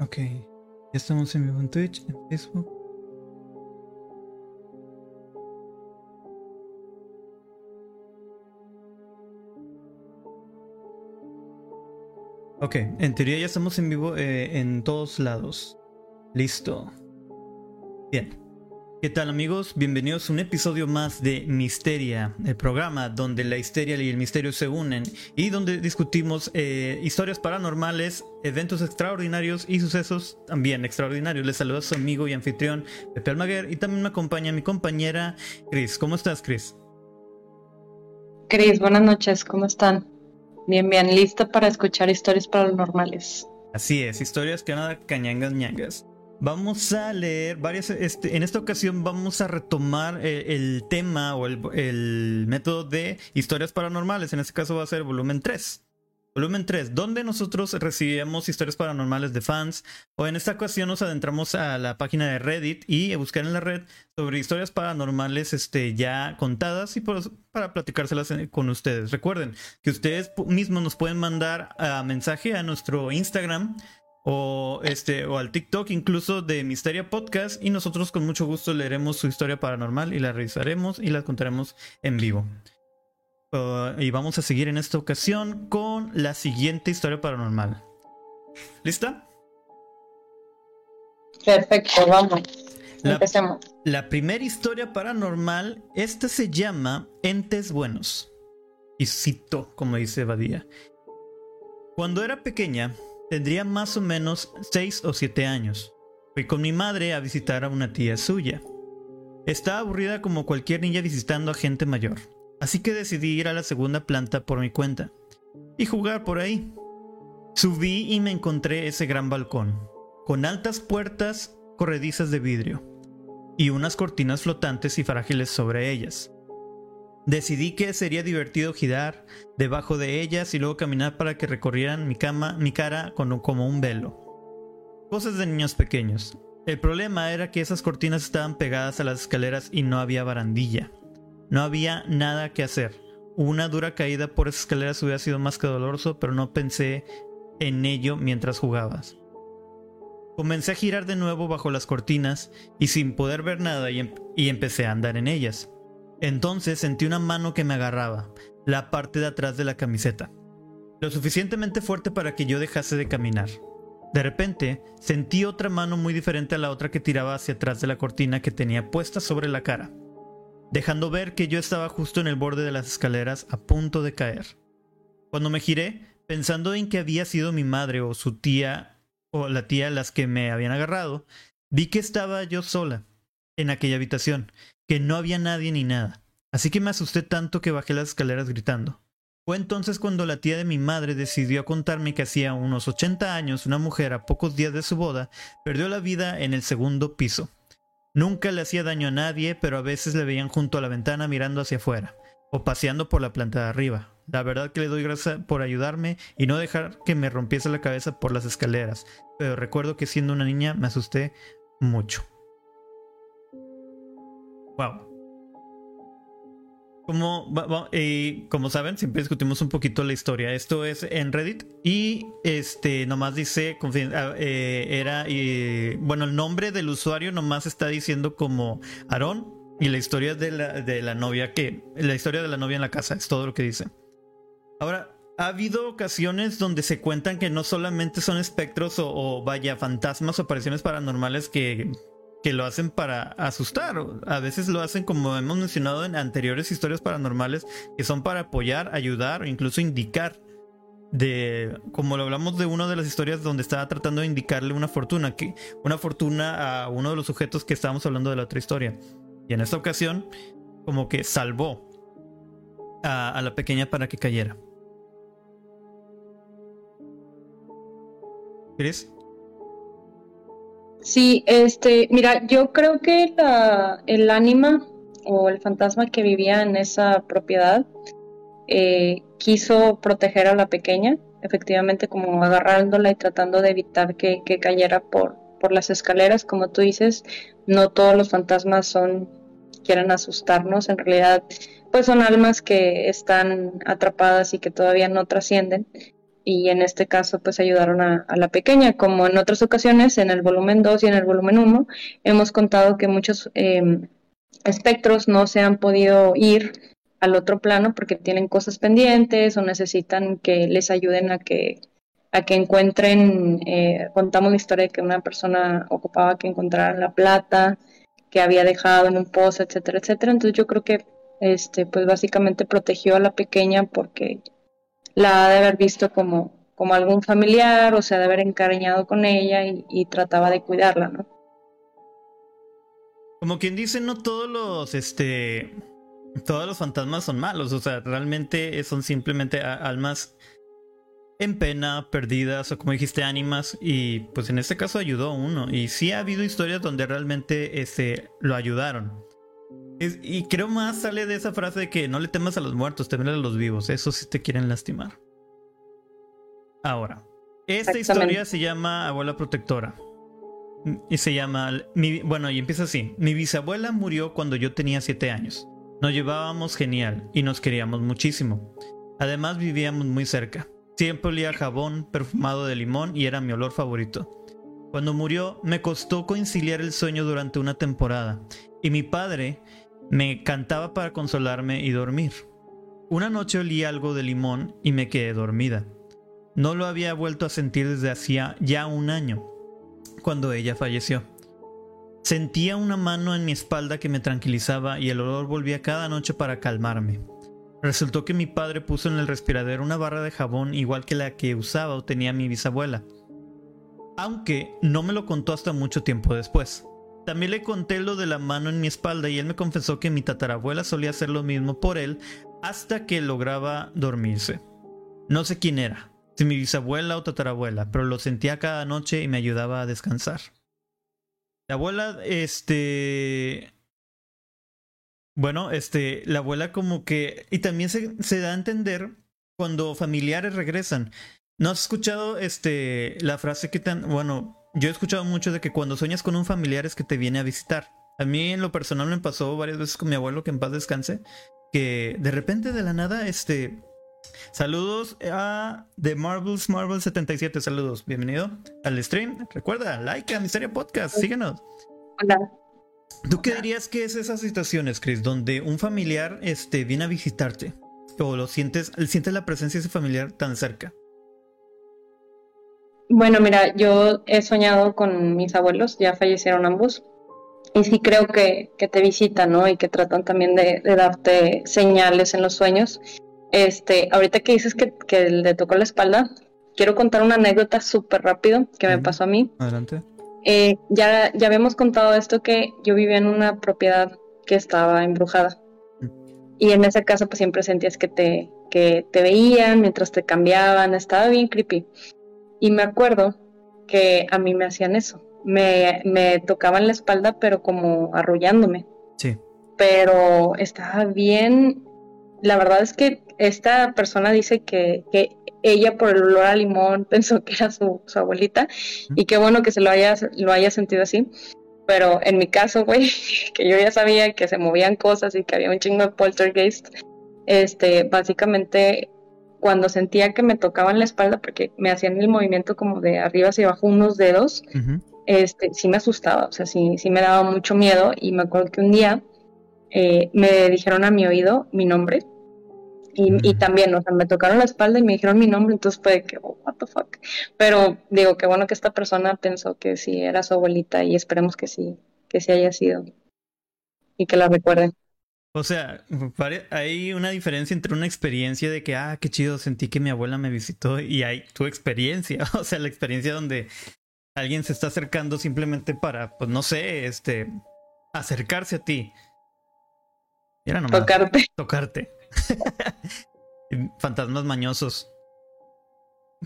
Ok, ya estamos en vivo en Twitch, en Facebook. Ok, en teoría ya estamos en vivo eh, en todos lados. Listo. Bien. ¿Qué tal amigos? Bienvenidos a un episodio más de Misteria, el programa donde la histeria y el misterio se unen y donde discutimos eh, historias paranormales, eventos extraordinarios y sucesos también extraordinarios. Les saluda a su amigo y anfitrión Pepe Almaguer y también me acompaña mi compañera Chris. ¿Cómo estás, Chris? Chris, buenas noches, ¿cómo están? Bien, bien, lista para escuchar historias paranormales. Así es, historias que nada cañangas ñangas. Vamos a leer varias. Este, en esta ocasión vamos a retomar eh, el, tema o el, método de historias paranormales. En este caso va a ser volumen 3. Volumen 3, donde nosotros recibimos historias paranormales de fans. O en esta ocasión nos adentramos a la página de Reddit y a buscar en la red sobre historias paranormales este, ya contadas y para platicárselas con ustedes. Recuerden que ustedes mismos nos pueden mandar a mensaje a nuestro Instagram o este o al TikTok incluso de Misteria Podcast y nosotros con mucho gusto leeremos su historia paranormal y la revisaremos y la contaremos en vivo. Uh, y vamos a seguir en esta ocasión con la siguiente historia paranormal. ¿Lista? Perfecto, vamos. La, Empecemos. La primera historia paranormal, esta se llama Entes Buenos. Y cito, como dice Badía. Cuando era pequeña, Tendría más o menos 6 o 7 años. Fui con mi madre a visitar a una tía suya. Estaba aburrida como cualquier niña visitando a gente mayor, así que decidí ir a la segunda planta por mi cuenta y jugar por ahí. Subí y me encontré ese gran balcón, con altas puertas corredizas de vidrio y unas cortinas flotantes y frágiles sobre ellas. Decidí que sería divertido girar debajo de ellas y luego caminar para que recorrieran mi cama, mi cara como un velo. Cosas de niños pequeños. El problema era que esas cortinas estaban pegadas a las escaleras y no había barandilla. No había nada que hacer. Una dura caída por esas escaleras hubiera sido más que doloroso, pero no pensé en ello mientras jugabas. Comencé a girar de nuevo bajo las cortinas y sin poder ver nada y, em-, y empecé a andar en ellas. Entonces sentí una mano que me agarraba, la parte de atrás de la camiseta, lo suficientemente fuerte para que yo dejase de caminar. De repente, sentí otra mano muy diferente a la otra que tiraba hacia atrás de la cortina que tenía puesta sobre la cara, dejando ver que yo estaba justo en el borde de las escaleras a punto de caer. Cuando me giré, pensando en que había sido mi madre o su tía o la tía las que me habían agarrado, vi que estaba yo sola en aquella habitación que no había nadie ni nada. Así que me asusté tanto que bajé las escaleras gritando. Fue entonces cuando la tía de mi madre decidió contarme que hacía unos 80 años una mujer a pocos días de su boda perdió la vida en el segundo piso. Nunca le hacía daño a nadie, pero a veces le veían junto a la ventana mirando hacia afuera, o paseando por la planta de arriba. La verdad que le doy gracias por ayudarme y no dejar que me rompiese la cabeza por las escaleras, pero recuerdo que siendo una niña me asusté mucho. Wow. Como, como saben, siempre discutimos un poquito la historia. Esto es en Reddit y este nomás dice, ah, eh, era, bueno, el nombre del usuario nomás está diciendo como Aarón y la historia de la, de la novia que, la historia de la novia en la casa, es todo lo que dice. Ahora, ha habido ocasiones donde se cuentan que no solamente son espectros o vaya, fantasmas o apariciones paranormales que que lo hacen para asustar. A veces lo hacen, como hemos mencionado en anteriores historias paranormales, que son para apoyar, ayudar o incluso indicar. De, como lo hablamos de una de las historias donde estaba tratando de indicarle una fortuna, que, una fortuna a uno de los sujetos que estábamos hablando de la otra historia. Y en esta ocasión, como que salvó a, la pequeña para que cayera. ¿Quieres? Sí, este, mira, yo creo que la, el ánima o el fantasma que vivía en esa propiedad eh, quiso proteger a la pequeña, efectivamente como agarrándola y tratando de evitar que, que cayera por, por las escaleras, como tú dices, no todos los fantasmas son quieren asustarnos, en realidad, pues son almas que están atrapadas y que todavía no trascienden. Y en este caso, pues ayudaron a, la pequeña. Como en otras ocasiones, en el volumen 2 y en el volumen 1, hemos contado que muchos em, espectros no se han podido ir al otro plano porque tienen cosas pendientes o necesitan que les ayuden a que a que encuentren, eh, contamos la historia de que una persona ocupaba que encontraran la plata que había dejado en un pozo, etcétera, etcétera. Entonces yo creo que este, pues básicamente protegió a la pequeña porque la ha de haber visto como, como algún familiar, o sea, de haber encariñado con ella y, trataba de cuidarla, ¿no? Como quien dice, no todos los, este, todos los fantasmas son malos, o sea, realmente son simplemente almas en pena, perdidas o como dijiste, ánimas y pues en este caso ayudó uno y sí ha habido historias donde realmente este, lo ayudaron. Y creo más sale de esa frase de que no le temas a los muertos, temer a los vivos, eso sí te quieren lastimar. Ahora, esta historia se llama Abuela Protectora. Y se llama, bueno, y empieza así. Mi bisabuela murió cuando yo tenía 7 años. Nos llevábamos genial y nos queríamos muchísimo. Además vivíamos muy cerca. Siempre olía jabón perfumado de limón y era mi olor favorito. Cuando murió me costó conciliar el sueño durante una temporada y mi padre me cantaba para consolarme y dormir. Una noche olí algo de limón y me quedé dormida. No lo había vuelto a sentir desde hacía ya un año, cuando ella falleció. Sentía una mano en mi espalda que me tranquilizaba y el olor volvía cada noche para calmarme. Resultó que mi padre puso en el respiradero una barra de jabón igual que la que usaba o tenía mi bisabuela. Aunque no me lo contó hasta mucho tiempo después. También le conté lo de la mano en mi espalda y él me confesó que mi tatarabuela solía hacer lo mismo por él hasta que lograba dormirse. No sé quién era, si mi bisabuela o tatarabuela, pero lo sentía cada noche y me ayudaba a descansar. La abuela, este, bueno, este, la abuela como que... Y también se, se da a entender cuando familiares regresan. ¿No has escuchado este, la frase que tan... Bueno, yo he escuchado mucho de que cuando sueñas con un familiar es que te viene a visitar. A mí en lo personal me pasó varias veces con mi abuelo, que en paz descanse, que de repente de la nada, este... Saludos a The Marvels Marvel 77, saludos, bienvenido al stream. Recuerda, like a Misterio Podcast, síguenos. Hola. ¿Tú qué dirías que es esas situaciones, Chris, donde un familiar este, viene a visitarte? O lo sientes, sientes la presencia de ese familiar tan cerca. Bueno, mira, yo he soñado con mis abuelos, ya fallecieron ambos, y sí creo que, te visitan, ¿no? Y que tratan también de, darte señales en los sueños. Este, ahorita que dices que, que le tocó la espalda, quiero contar una anécdota súper rápido que me pasó a mí. Adelante. Eh, ya, ya habíamos contado esto que yo vivía en una propiedad que estaba embrujada. Mm. Y en esa casa pues siempre sentías que te, que te veían mientras te cambiaban, estaba bien creepy. Y me acuerdo que a mí me hacían eso. Me, me tocaban la espalda pero como arrullándome. Sí. Pero estaba bien, la verdad es que esta persona dice que, que ella por el olor a limón pensó que era su, abuelita y qué bueno que se lo haya, lo haya sentido así. Pero en mi caso, güey, que yo ya sabía que se movían cosas y que había un chingo de poltergeist, este, básicamente cuando sentía que me tocaban la espalda, porque me hacían el movimiento como de arriba hacia abajo unos dedos, este, sí me asustaba, o sea, sí, sí me daba mucho miedo y me acuerdo que un día eh, me dijeron a mi oído mi nombre y, también, o sea, me tocaron la espalda y me dijeron mi nombre, entonces fue que, oh, what the fuck. Pero digo, qué bueno que esta persona pensó que sí era su abuelita y esperemos que sí, que sí haya sido y que la recuerden. O sea, hay una diferencia entre una experiencia de que, ah, qué chido, sentí que mi abuela me visitó y hay tu experiencia, o sea, la experiencia donde alguien se está acercando simplemente para, pues no sé, este, acercarse a ti. Era nomás, tocarte. Tocarte. Fantasmas mañosos.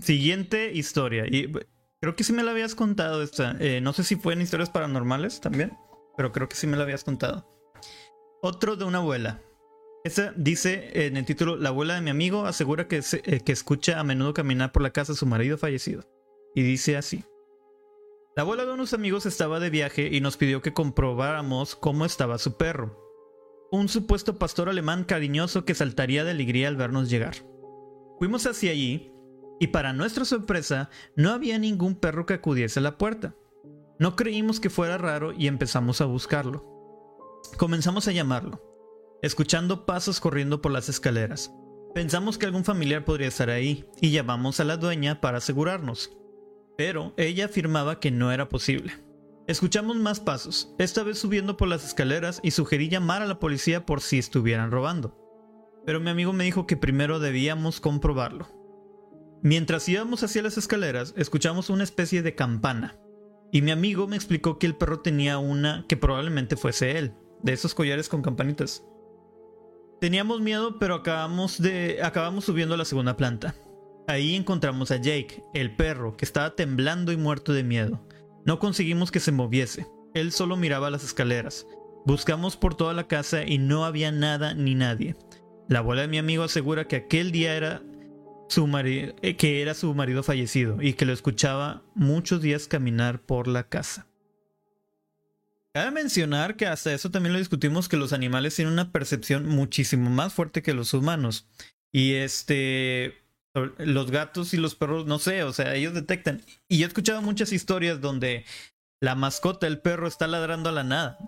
Siguiente historia. Y creo que sí me la habías contado esta. Eh, no sé si fue en historias paranormales también, pero creo que sí me la habías contado. Otro de una abuela. Esa dice en el título, la abuela de mi amigo asegura que, eh, escucha a menudo caminar por la casa de su marido fallecido. Y dice así. La abuela de unos amigos estaba de viaje y nos pidió que comprobáramos cómo estaba su perro. un supuesto pastor alemán cariñoso que saltaría de alegría al vernos llegar. Fuimos hacia allí y para nuestra sorpresa no había ningún perro que acudiese a la puerta. No creímos que fuera raro y empezamos a buscarlo. Comenzamos a llamarlo, escuchando pasos corriendo por las escaleras. Pensamos que algún familiar podría estar ahí y llamamos a la dueña para asegurarnos. Pero ella afirmaba que no era posible. Escuchamos más pasos, esta vez subiendo por las escaleras y sugerí llamar a la policía por si estuvieran robando. Pero mi amigo me dijo que primero debíamos comprobarlo. Mientras íbamos hacia las escaleras, escuchamos una especie de campana. Y mi amigo me explicó que el perro tenía una que probablemente fuese él, de esos collares con campanitas. Teníamos miedo, pero acabamos de acabamos subiendo a la segunda planta. Ahí encontramos a Jake, el perro, que estaba temblando y muerto de miedo. No conseguimos que se moviese. Él solo miraba las escaleras. Buscamos por toda la casa y no había nada ni nadie. La abuela de mi amigo asegura que aquel día era su marido, eh, que era su marido fallecido y que lo escuchaba muchos días caminar por la casa. Cabe mencionar que hasta eso también lo discutimos que los animales tienen una percepción muchísimo más fuerte que los humanos. Y este los gatos y los perros, no sé, o sea, ellos detectan. Y yo he escuchado muchas historias donde la mascota, el perro, está ladrando a la nada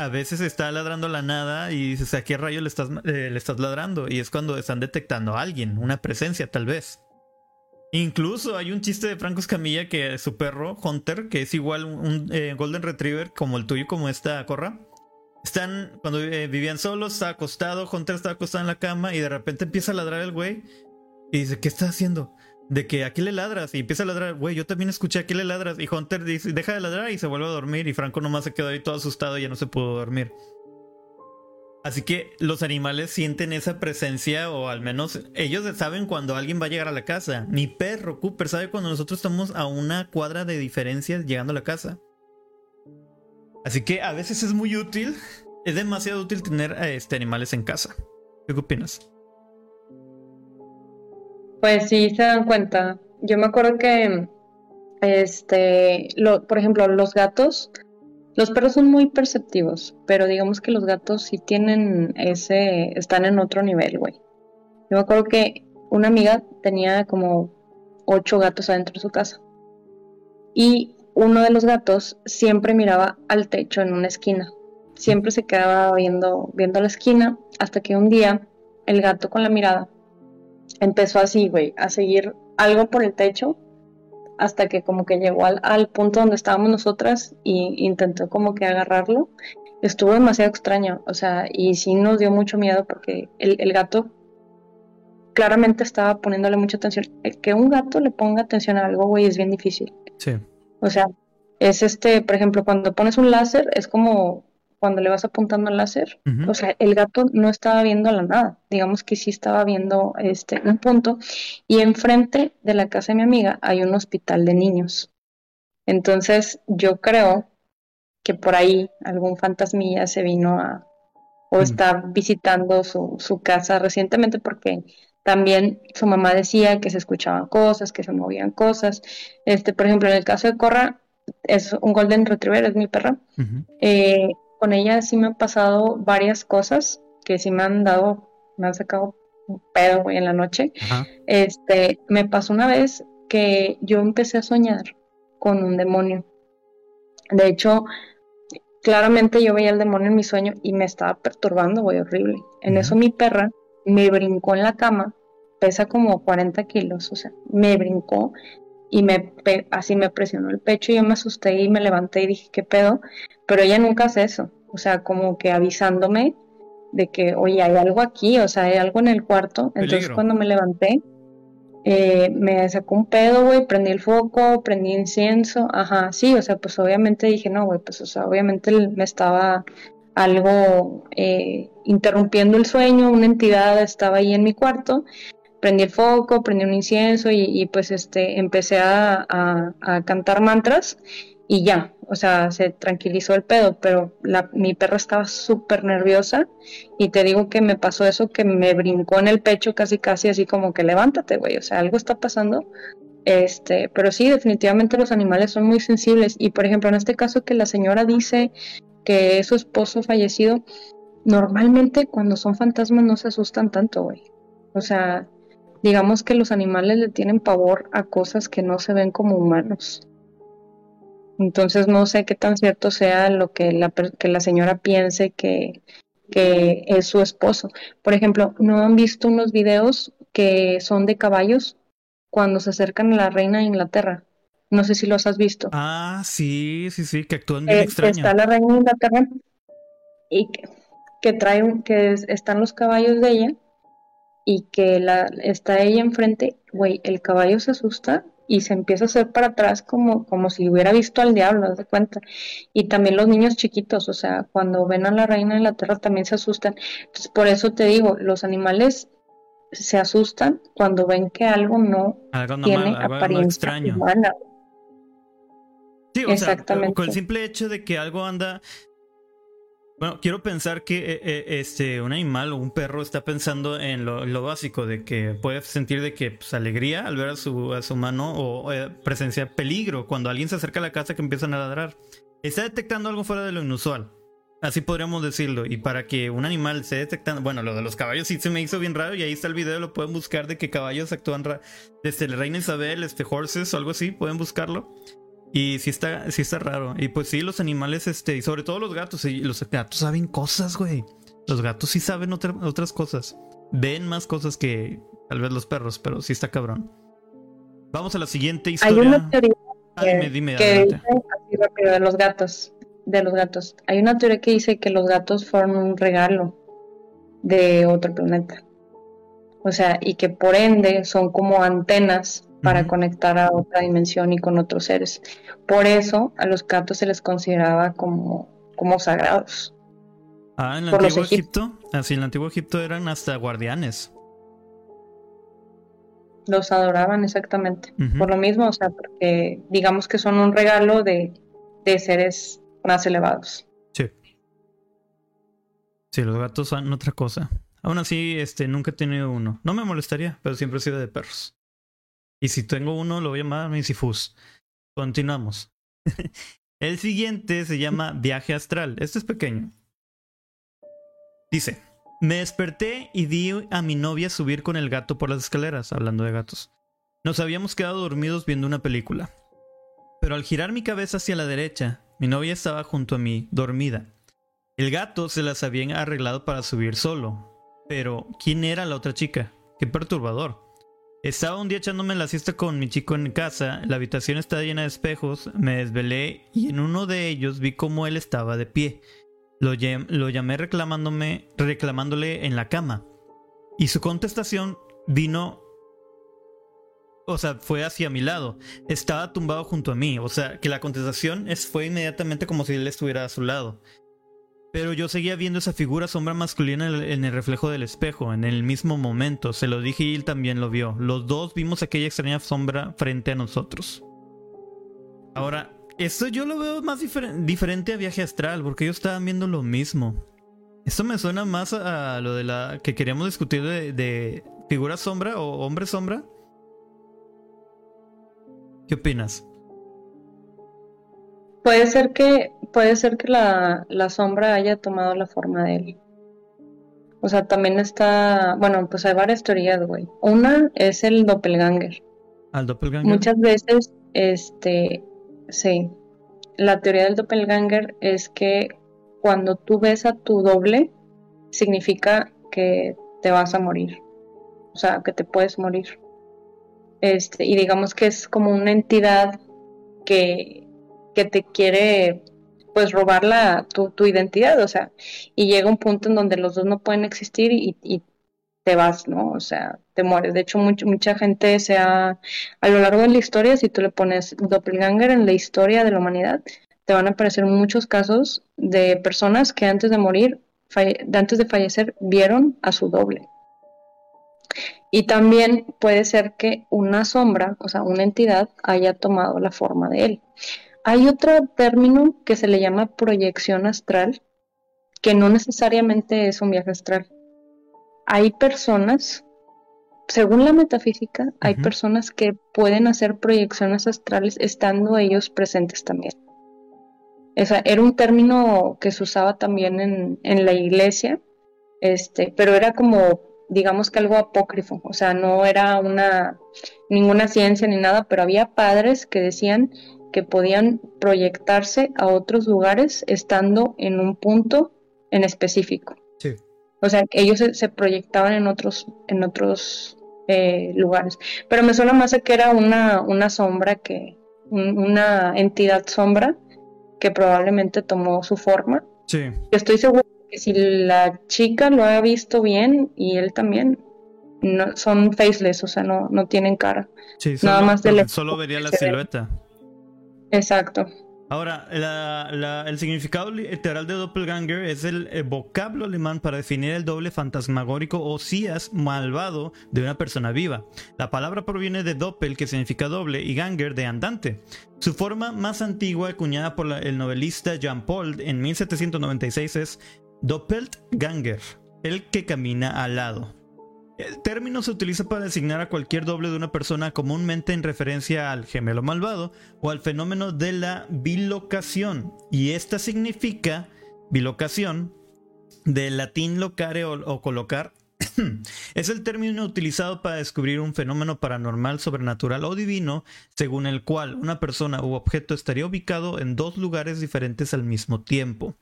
a veces está ladrando la nada y dices, ¿a qué rayo le estás, eh, le estás ladrando? Y es cuando están detectando a alguien, una presencia tal vez. Incluso hay un chiste de Franco Escamilla que su perro, Hunter, que es igual un eh, Golden Retriever como el tuyo, como esta corra, están, cuando eh, vivían solos, está acostado, Hunter está acostado en la cama y de repente empieza a ladrar el güey y dice, ¿qué está haciendo? de que aquí le ladras y empieza a ladrar, güey, yo también escuché aquí le ladras y Hunter dice, deja de ladrar y se vuelve a dormir y Franco nomás se quedó ahí todo asustado y ya no se pudo dormir. Así que los animales sienten esa presencia o al menos ellos saben cuando alguien va a llegar a la casa. Mi perro Cooper sabe cuando nosotros estamos a una cuadra de diferencia llegando a la casa. Así que a veces es muy útil, es demasiado útil tener a este, animales en casa. ¿Qué opinas? Pues sí, se dan cuenta. Yo me acuerdo que, este, por ejemplo, los gatos, los perros son muy perceptivos, pero digamos que los gatos sí tienen ese, están en otro nivel, güey. Yo me acuerdo que una amiga tenía como ocho gatos adentro de su casa. Y uno de los gatos siempre miraba al techo en una esquina. Siempre se quedaba viendo, viendo la esquina hasta que un día el gato con la mirada empezó así, güey, a seguir algo por el techo hasta que como que llegó al, punto donde estábamos nosotras y intentó como que agarrarlo. Estuvo demasiado extraño, o sea, y sí nos dio mucho miedo porque el, gato claramente estaba poniéndole mucha atención. que un gato le ponga atención a algo, güey, es bien difícil. Sí. O sea, es este, por ejemplo, cuando pones un láser, es como cuando le vas apuntando al láser, o sea, el gato no estaba viendo la nada, digamos que sí estaba viendo este un punto y enfrente de la casa de mi amiga hay un hospital de niños. Entonces, yo creo que por ahí algún fantasmilla se vino a o está visitando su, su casa recientemente porque también su mamá decía que se escuchaban cosas, que se movían cosas. Este, por ejemplo, en el caso de Corra, es un Golden Retriever, es mi perra con ella sí me han pasado varias cosas que sí me han dado, me han sacado un pedo, güey, en la noche. Este, me pasó una vez que yo empecé a soñar con un demonio. De hecho, claramente yo veía el demonio en mi sueño y me estaba perturbando, güey, horrible. En eso mi perra me brincó en la cama, pesa como 40 kilos, o sea, me brincó y me así me presionó el pecho y yo me asusté y me levanté y dije, ¿qué pedo? Pero ella nunca hace eso, o sea, como que avisándome de que, oye, hay algo aquí, o sea, hay algo en el cuarto. Entonces cuando me levanté, eh, me sacó un pedo, güey, prendí el foco, prendí incienso, ajá, sí, o sea, pues obviamente dije, no, güey, pues, o sea, obviamente me estaba algo eh, interrumpiendo el sueño, una entidad estaba ahí en mi cuarto prendí el foco, prendí un incienso y, pues este empecé a, cantar mantras y ya, o sea, se tranquilizó el pedo, pero la, mi perra estaba súper nerviosa y te digo que me pasó eso que me brincó en el pecho casi casi así como que levántate, güey, o sea, algo está pasando. Este, pero sí, definitivamente los animales son muy sensibles y por ejemplo, en este caso que la señora dice que es su esposo fallecido, normalmente cuando son fantasmas no se asustan tanto, güey. O sea, digamos que los animales le tienen pavor a cosas que no se ven como humanos. Entonces no sé qué tan cierto sea lo que la, que la señora piense que, que es su esposo. Por ejemplo, ¿no han visto unos videos que son de caballos cuando se acercan a la reina de Inglaterra? No sé si los has visto. Ah, sí, sí, sí, que actúan bien Eh, extraño. Está la reina de Inglaterra y que, que trae un- que es- están los caballos de ella y que la, está ella enfrente, güey, el caballo se asusta y se empieza a hacer para atrás como, como si hubiera visto al diablo, de cuenta. Y también los niños chiquitos, o sea, cuando ven a la reina de Inglaterra también se asustan. Entonces, por eso te digo, los animales se asustan cuando ven que algo no Algo tiene algo, apariencia extraño. humana. Sí, o sea, Exactamente. con el simple hecho de que algo anda. Bueno, quiero pensar que eh, eh, este, un animal o un perro está pensando en lo, básico, de que puede sentir de que pues, alegría al ver a su, a su mano o eh, presenciar peligro cuando alguien se acerca a la casa que empiezan a ladrar. Está detectando algo fuera de lo inusual. Así podríamos decirlo. Y para que un animal esté detectando. Bueno, lo de los caballos sí se me hizo bien raro. Y ahí está el video, lo pueden buscar de que caballos actúan. Desde la reina Isabel, este Horses o algo así, pueden buscarlo. Y sí está, sí está raro. Y pues sí, los animales, este, y sobre todo los gatos. Y los gatos saben cosas, güey. Los gatos sí saben otra- otras cosas. Ven más cosas que tal vez los perros, pero sí está cabrón. Vamos a la siguiente Hay historia. una teoría Ah, dime, dime, que dice, así rápido, de los gatos, de los gatos. Hay una teoría que dice que los gatos fueron un regalo de otro planeta. O sea, y que por ende son como antenas para conectar a otra dimensión y con otros seres. Por eso a los gatos se les consideraba como, como sagrados. Ah, en el por antiguo Egipto. Así, en el antiguo Egipto eran hasta guardianes. Los adoraban exactamente. Por lo mismo, o sea, porque digamos que son un regalo de, de seres más elevados. Sí. Sí, los gatos son otra cosa. Aún así, este, nunca he tenido uno. No me molestaría, pero siempre he sido de perros. Y si tengo uno, lo voy a llamar Misifus. Continuamos. El siguiente se llama Viaje Astral. Este es pequeño. Dice, me desperté y vi a mi novia subir con el gato por las escaleras, hablando de gatos. Nos habíamos quedado dormidos viendo una película. Pero al girar mi cabeza hacia la derecha, mi novia estaba junto a mí, dormida. El gato se las había arreglado para subir solo. Pero, ¿quién era la otra chica? Qué perturbador. Estaba un día echándome la siesta con mi chico en casa, la habitación estaba llena de espejos, me desvelé y en uno de ellos vi cómo él estaba de pie. Lo, lo llamé reclamándome, reclamándole en la cama. Y su contestación vino o sea, fue hacia mi lado. Estaba tumbado junto a mí. O sea, que la contestación es, fue inmediatamente como si él estuviera a su lado. Pero yo seguía viendo esa figura sombra masculina en el, reflejo del espejo, en el mismo momento. Se lo dije y él también lo vio. Los dos vimos aquella extraña sombra frente a nosotros. Ahora, esto yo lo veo más difer- diferente a viaje astral, porque ellos estaban viendo lo mismo. Esto me suena más a, a lo de la que queríamos discutir de, de figura sombra o hombre sombra. ¿Qué opinas? Puede ser que, puede ser que la, la sombra haya tomado la forma de él. O sea, también está, bueno, pues hay varias teorías, güey. Una es el doppelganger. ¿Al doppelganger? Muchas veces, este, sí, la teoría del doppelganger es que cuando tú ves a tu doble, significa que te vas a morir. O sea, que te puedes morir. Este, y digamos que es como una entidad que, que te quiere pues robar la, tu, tu identidad, o sea, y llega un punto en donde los dos no pueden existir y, te vas, ¿no? O sea, te mueres. De hecho, mucha gente se ha, a lo largo de la historia, si tú le pones doppelganger en la historia de la humanidad, te van a aparecer muchos casos de personas que antes de morir, antes de fallecer, vieron a su doble. Y también puede ser que una sombra, o sea, una entidad, haya tomado la forma de él. Hay otro término que se le llama proyección astral, que no necesariamente es un viaje astral. Hay personas, según la metafísica, hay personas que pueden hacer proyecciones astrales estando ellos presentes también. Esa, era un término que se usaba también en, en la iglesia, este, pero era como, digamos que algo apócrifo, o sea, no era una ninguna ciencia ni nada, pero había padres que decían que podían proyectarse a otros lugares estando en un punto en específico. Sí. O sea, ellos se, proyectaban en otros, en otros eh, lugares. Pero me suena más a que era una, una sombra que, una entidad sombra que probablemente tomó su forma. Sí. estoy seguro que si la chica lo ha visto bien y él también, no, son faceless, o sea, no, no tienen cara. Sí, Nada más de solo vería la silueta. Exacto. Ahora, el significado literal de doppelganger es el, vocablo alemán para definir el doble fantasmagórico o sías malvado de una persona viva. La palabra proviene de doppel, que significa doble, y ganger, de andante. Su forma más antigua, acuñada por el novelista Jean Paul en 1796, es doppelganger, el que camina al lado. El término se utiliza para designar a cualquier doble de una persona comúnmente en referencia al gemelo malvado o al fenómeno de la bilocación. Y esta significa bilocación, del latín locare o, colocar. es el término utilizado para descubrir un fenómeno paranormal, sobrenatural o divino, según el cual una persona u objeto estaría ubicado en dos lugares diferentes al mismo tiempo.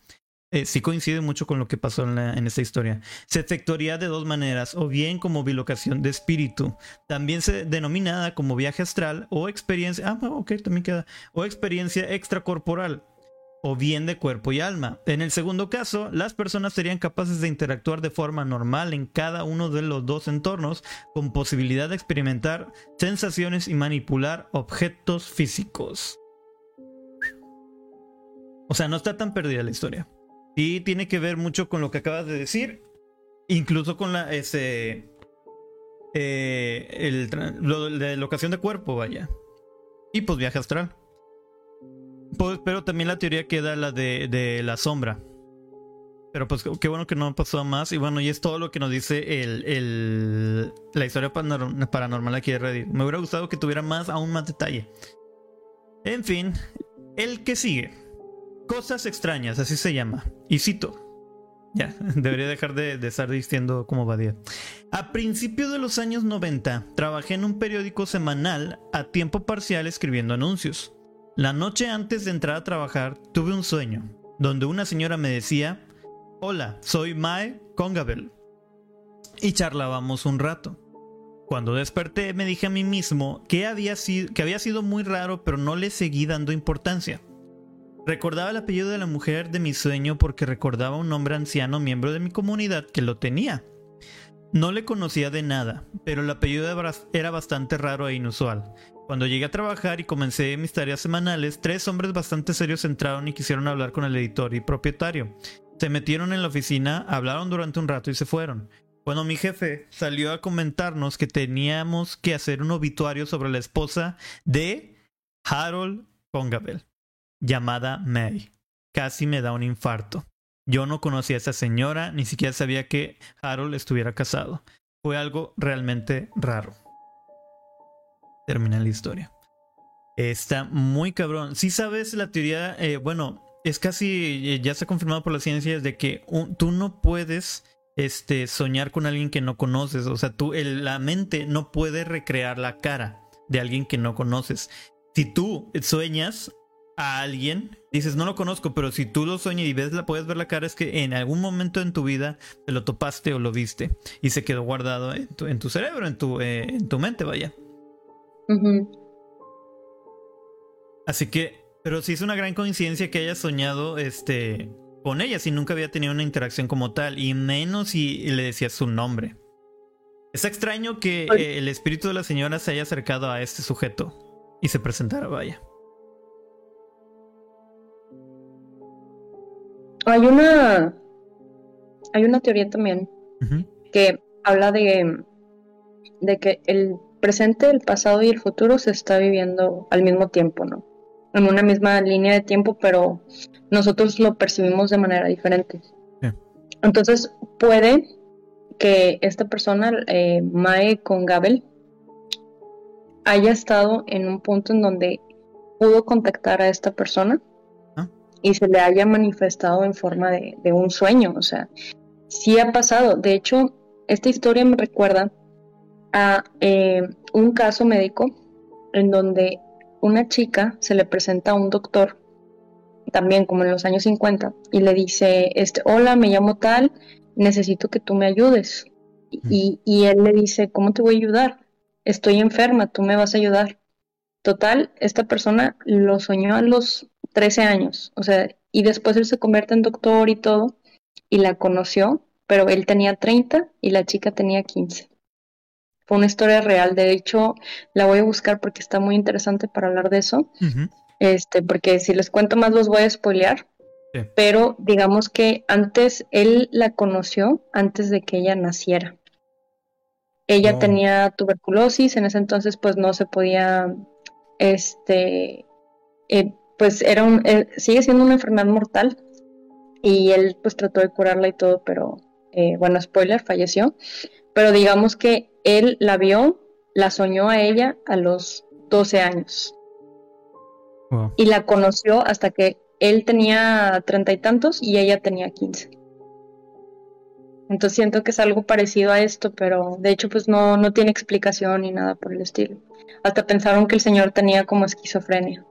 Eh, sí coincide mucho con lo que pasó en, esta historia. Se efectuaría de dos maneras, o bien como bilocación de espíritu, también se denominada como viaje astral o experiencia, ah, ok, también queda, o experiencia extracorporal, o bien de cuerpo y alma. En el segundo caso, las personas serían capaces de interactuar de forma normal en cada uno de los dos entornos, con posibilidad de experimentar sensaciones y manipular objetos físicos. O sea, no está tan perdida la historia. Y tiene que ver mucho con lo que acabas de decir. Incluso con la ese eh, el, locación de cuerpo, vaya. Y pues viaje astral. Pues, pero también la teoría queda la de, de, la sombra. Pero pues qué bueno que no pasó más. Y bueno, y es todo lo que nos dice el, el la historia paranormal aquí de Reddit. Me hubiera gustado que tuviera más, aún más detalle. En fin, el que sigue. Cosas extrañas, así se llama. Y cito. Ya, debería dejar de, estar diciendo cómo va día. A principios de los años 90, trabajé en un periódico semanal a tiempo parcial escribiendo anuncios. La noche antes de entrar a trabajar, tuve un sueño, donde una señora me decía, Hola, soy Mae Congabel. Y charlábamos un rato. Cuando desperté me dije a mí mismo que había, sido, que había sido muy raro, pero no le seguí dando importancia. Recordaba el apellido de la mujer de mi sueño porque recordaba un hombre anciano miembro de mi comunidad que lo tenía. No le conocía de nada, pero el apellido era bastante raro e inusual. Cuando llegué a trabajar y comencé mis tareas semanales, tres hombres bastante serios entraron y quisieron hablar con el editor y propietario. Se metieron en la oficina, hablaron durante un rato y se fueron. Cuando mi jefe salió a comentarnos que teníamos que hacer un obituario sobre la esposa de Harold Congabel llamada May. Casi me da un infarto. Yo no conocía a esa señora, ni siquiera sabía que Harold estuviera casado. Fue algo realmente raro. Termina la historia. Está muy cabrón. Si sabes la teoría, eh, bueno, es casi, eh, ya se ha confirmado por la ciencia, de que tú no puedes este, soñar con alguien que no conoces. O sea, tú, la mente no puede recrear la cara de alguien que no conoces. Si tú sueñas, a alguien, dices, no lo conozco, pero si tú lo sueñas y ves, la, puedes ver la cara, es que en algún momento en tu vida te lo topaste o lo viste y se quedó guardado en tu, en tu cerebro, en tu, eh, en tu mente, vaya. Así que, pero sí es una gran coincidencia que hayas soñado este, con ella si nunca había tenido una interacción como tal, y menos si le decías su nombre. Es extraño que eh, el espíritu de la señora se haya acercado a este sujeto y se presentara, vaya. Hay una, hay una teoría también que habla de, de que el presente, el pasado y el futuro se está viviendo al mismo tiempo, ¿no? En una misma línea de tiempo, pero nosotros lo percibimos de manera diferente. Entonces, puede que esta persona, eh, Mae con Gabel, haya estado en un punto en donde pudo contactar a esta persona y se le haya manifestado en forma de, un sueño. O sea, sí ha pasado. De hecho, esta historia me recuerda a eh, un caso médico en donde una chica se le presenta a un doctor, también como en los años 50, y le dice, este, hola, me llamo tal, necesito que tú me ayudes. Y, y él le dice, ¿cómo te voy a ayudar? Estoy enferma, tú me vas a ayudar. Total, esta persona lo soñó a los 13 años, o sea, y después él se convierte en doctor y todo, y la conoció, pero él tenía 30 y la chica tenía 15. Fue una historia real, de hecho, la voy a buscar porque está muy interesante para hablar de eso, este, porque si les cuento más los voy a spoilear, pero digamos que antes él la conoció antes de que ella naciera. Ella oh. tenía tuberculosis, en ese entonces pues no se podía, este, eh, pues era un, eh, sigue siendo una enfermedad mortal y él pues trató de curarla y todo, pero eh, bueno, spoiler, falleció. Pero digamos que él la vio, la soñó a ella a los 12 años. Y la conoció hasta que él tenía treinta y tantos y ella tenía quince. Entonces siento que es algo parecido a esto, pero de hecho pues no, no tiene explicación ni nada por el estilo. Hasta pensaron que el señor tenía como esquizofrenia.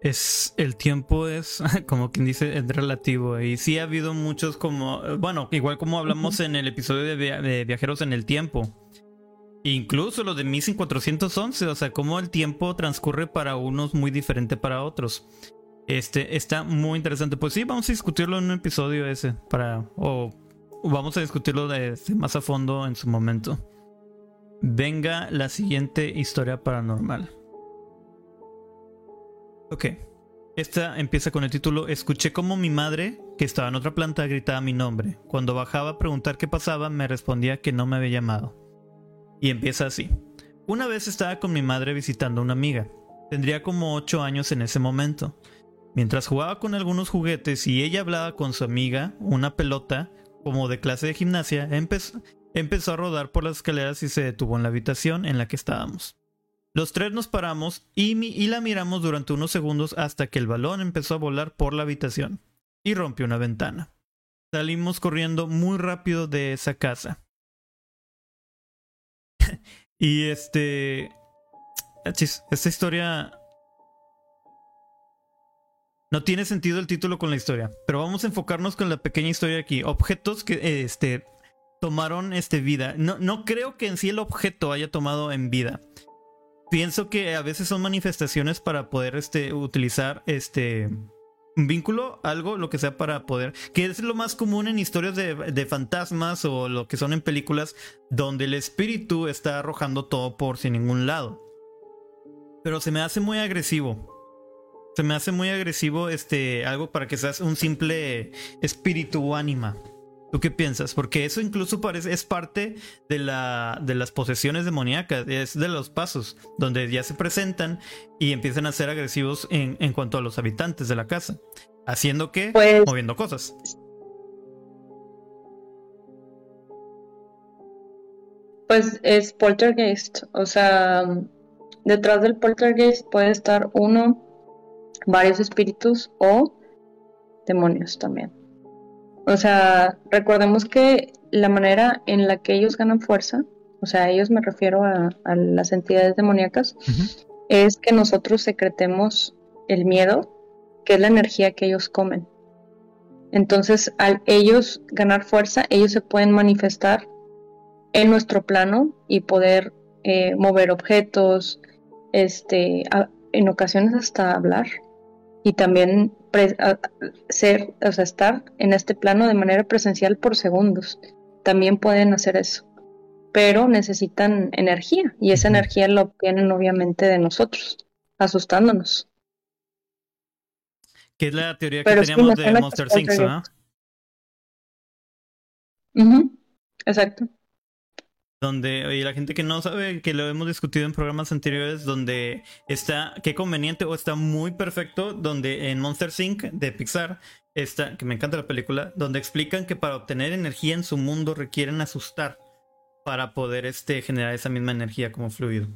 Es el tiempo es como quien dice es relativo y sí ha habido muchos como bueno igual como hablamos en el episodio de, viajeros en el tiempo incluso lo de Missing 411 o sea cómo el tiempo transcurre para unos muy diferente para otros este está muy interesante. Pues sí, vamos a discutirlo en un episodio ese para o vamos a discutirlo de, más a fondo en su momento. Venga la siguiente historia paranormal. Ok. Esta empieza con el título Escuché como mi madre, que estaba en otra planta, gritaba mi nombre. Cuando bajaba a preguntar qué pasaba, me respondía que no me había llamado. Y empieza así. Una vez estaba con mi madre visitando a una amiga. Tendría como 8 años en ese momento. Mientras jugaba con algunos juguetes y ella hablaba con su amiga, una pelota, como de clase de gimnasia, empezó, a rodar por las escaleras y se detuvo en la habitación en la que estábamos. Los tres nos paramos y, y la miramos durante unos segundos hasta que el balón empezó a volar por la habitación y rompió una ventana. Salimos corriendo muy rápido de esa casa. y este... Esta historia no tiene sentido el título con la historia, pero vamos a enfocarnos con la pequeña historia aquí. Objetos que este, tomaron este, vida. No, no creo que en sí el objeto haya tomado en vida. Pienso que a veces son manifestaciones para poder este, utilizar este, un vínculo, algo, lo que sea para poder. Que es lo más común en historias de, de, fantasmas o lo que son en películas donde el espíritu está arrojando todo por sin ningún lado. Pero se me hace muy agresivo se me hace muy agresivo este algo para que seas un simple espíritu o ánima. ¿Tú qué piensas? Porque eso incluso parece, es parte de, la, de las posesiones demoníacas, es de los pasos, donde ya se presentan y empiezan a ser agresivos en, en cuanto a los habitantes de la casa. Haciendo que, pues, moviendo cosas. Pues es poltergeist, o sea, detrás del poltergeist puede estar uno varios espíritus o demonios también. O sea, recordemos que la manera en la que ellos ganan fuerza, o sea, ellos me refiero a, las entidades demoníacas, es que nosotros secretemos el miedo, que es la energía que ellos comen. Entonces, al ellos ganar fuerza, ellos se pueden manifestar en nuestro plano y poder eh, mover objetos, este, en ocasiones hasta hablar y también ser, o sea, estar en este plano de manera presencial por segundos. También pueden hacer eso, pero necesitan energía y esa energía la obtienen obviamente de nosotros, asustándonos. Que es la teoría que teníamos de Monster Things, ¿no? Exacto donde y la gente que no sabe que lo hemos discutido en programas anteriores donde está qué conveniente o está muy perfecto donde en Monster Inc. de Pixar está que me encanta la película donde explican que para obtener energía en su mundo requieren asustar para poder este generar esa misma energía como fluido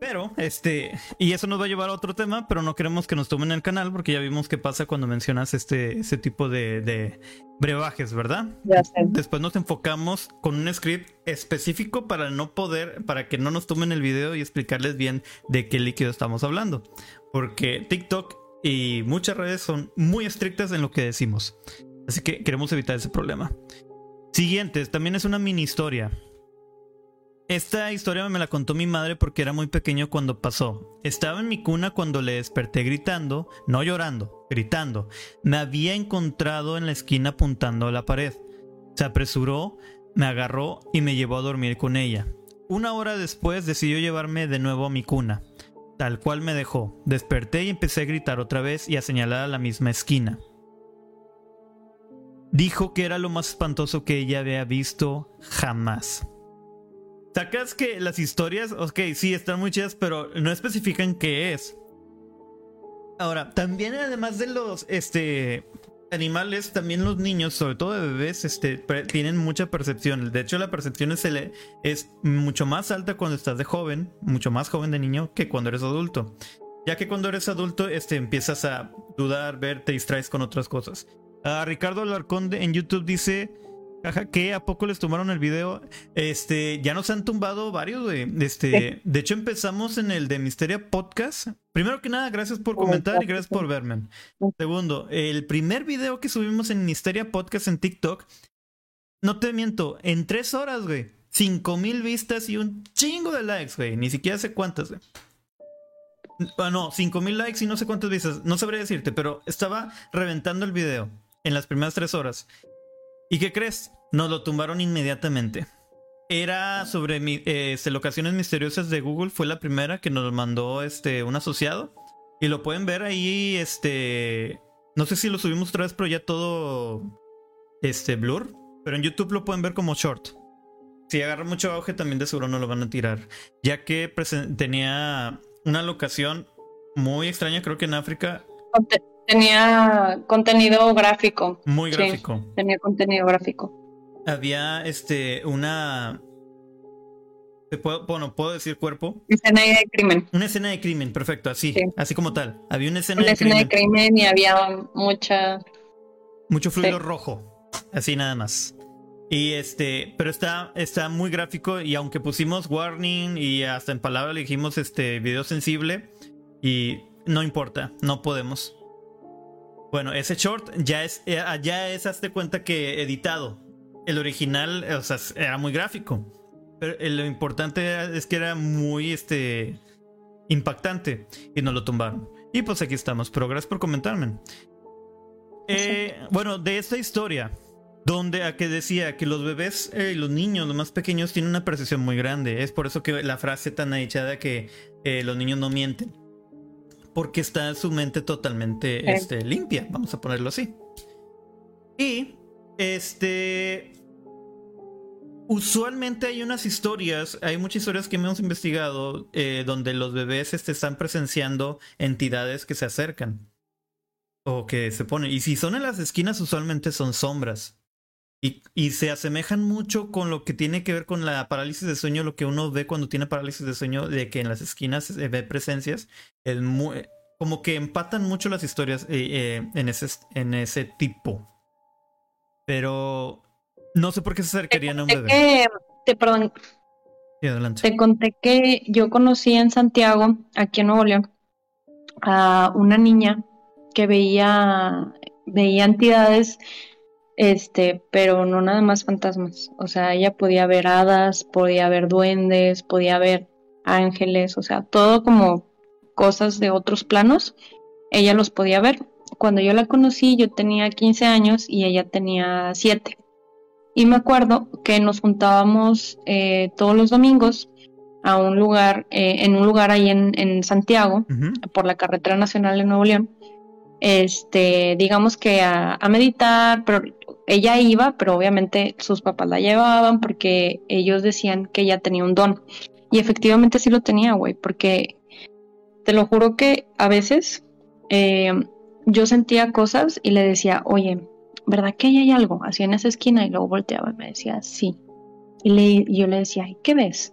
Pero, este, y eso nos va a llevar a otro tema, pero no queremos que nos tomen el canal porque ya vimos qué pasa cuando mencionas este, ese tipo de, de brebajes, ¿verdad? Ya sé. Después nos enfocamos con un script específico para no poder, para que no nos tomen el video y explicarles bien de qué líquido estamos hablando. Porque TikTok y muchas redes son muy estrictas en lo que decimos. Así que queremos evitar ese problema. Siguiente, también es una mini historia. Esta historia me la contó mi madre porque era muy pequeño cuando pasó. Estaba en mi cuna cuando le desperté gritando, no llorando, gritando. Me había encontrado en la esquina apuntando a la pared. Se apresuró, me agarró y me llevó a dormir con ella. Una hora después decidió llevarme de nuevo a mi cuna, tal cual me dejó. Desperté y empecé a gritar otra vez y a señalar a la misma esquina. Dijo que era lo más espantoso que ella había visto jamás. Sacas que las historias, ok, sí, están muy chidas, pero no especifican qué es. Ahora, también además de los este, animales, también los niños, sobre todo de bebés, este, tienen mucha percepción. De hecho, la percepción es, es mucho más alta cuando estás de joven, mucho más joven de niño, que cuando eres adulto. Ya que cuando eres adulto, este, empiezas a dudar, ver, te distraes con otras cosas. A Ricardo Alarcón en YouTube dice que a poco les tomaron el video. Este, ya nos han tumbado varios, güey. Este, de hecho, empezamos en el de Misteria Podcast. Primero que nada, gracias por comentar y gracias por verme. Segundo, el primer video que subimos en Misteria Podcast en TikTok, no te miento, en tres horas, güey. Cinco mil vistas y un chingo de likes, güey. Ni siquiera sé cuántas, güey. Ah, no, cinco mil likes y no sé cuántas vistas. No sabría decirte, pero estaba reventando el video en las primeras tres horas. ¿Y qué crees? Nos lo tumbaron inmediatamente. Era sobre eh, este, locaciones misteriosas de Google. Fue la primera que nos mandó este, un asociado. Y lo pueden ver ahí, este... No sé si lo subimos otra vez, pero ya todo... Este, blur. Pero en YouTube lo pueden ver como short. Si agarra mucho auge, también de seguro no lo van a tirar. Ya que tenía una locación muy extraña, creo que en África. Tenía contenido gráfico. Muy gráfico. tenía contenido gráfico. Había este una bueno, puedo decir cuerpo. Escena de crimen. Una escena de crimen, perfecto, así, así como tal. Había una escena, de, escena crimen. de crimen y había mucha mucho fluido rojo, así nada más. Y este, pero está, está muy gráfico y aunque pusimos warning y hasta en palabra le dijimos este video sensible y no importa, no podemos. Bueno, ese short ya es, eh, ya es, hazte cuenta que editado. El original, o sea, era muy gráfico. Pero eh, lo importante es que era muy este, impactante y no lo tumbaron. Y pues aquí estamos, pero gracias por comentarme. Eh, bueno, de esta historia, donde a que decía que los bebés y los niños, los más pequeños, tienen una percepción muy grande. Es por eso que la frase tan de que los niños no mienten porque está su mente totalmente este, limpia, vamos a ponerlo así. Y este usualmente hay unas historias, hay muchas historias que hemos investigado eh, donde los bebés este, están presenciando entidades que se acercan o que se ponen. Y si son en las esquinas, usualmente son sombras. Y, y, se asemejan mucho con lo que tiene que ver con la parálisis de sueño, lo que uno ve cuando tiene parálisis de sueño, de que en las esquinas se ve presencias. Es muy, como que empatan mucho las historias eh, eh, en, ese, en ese tipo. Pero no sé por qué se acercarían a un bebé. te, perdón. adelante. Te conté que yo conocí en Santiago, aquí en Nuevo León, a una niña que veía, veía entidades este, pero no nada más fantasmas. O sea, ella podía ver hadas, podía ver duendes, podía ver ángeles, o sea, todo como cosas de otros planos, ella los podía ver. Cuando yo la conocí, yo tenía 15 años y ella tenía 7. Y me acuerdo que nos juntábamos eh, todos los domingos a un lugar, eh, en un lugar ahí en, Santiago, por la carretera nacional de Nuevo León, este, digamos que a, a, meditar, pero ella iba, pero obviamente sus papás la llevaban porque ellos decían que ella tenía un don. Y efectivamente sí lo tenía, güey, porque te lo juro que a veces eh, yo sentía cosas y le decía, oye, ¿verdad que ahí hay algo? Así en esa esquina y luego volteaba y me decía, sí. Y, le, yo le decía, ¿qué ves?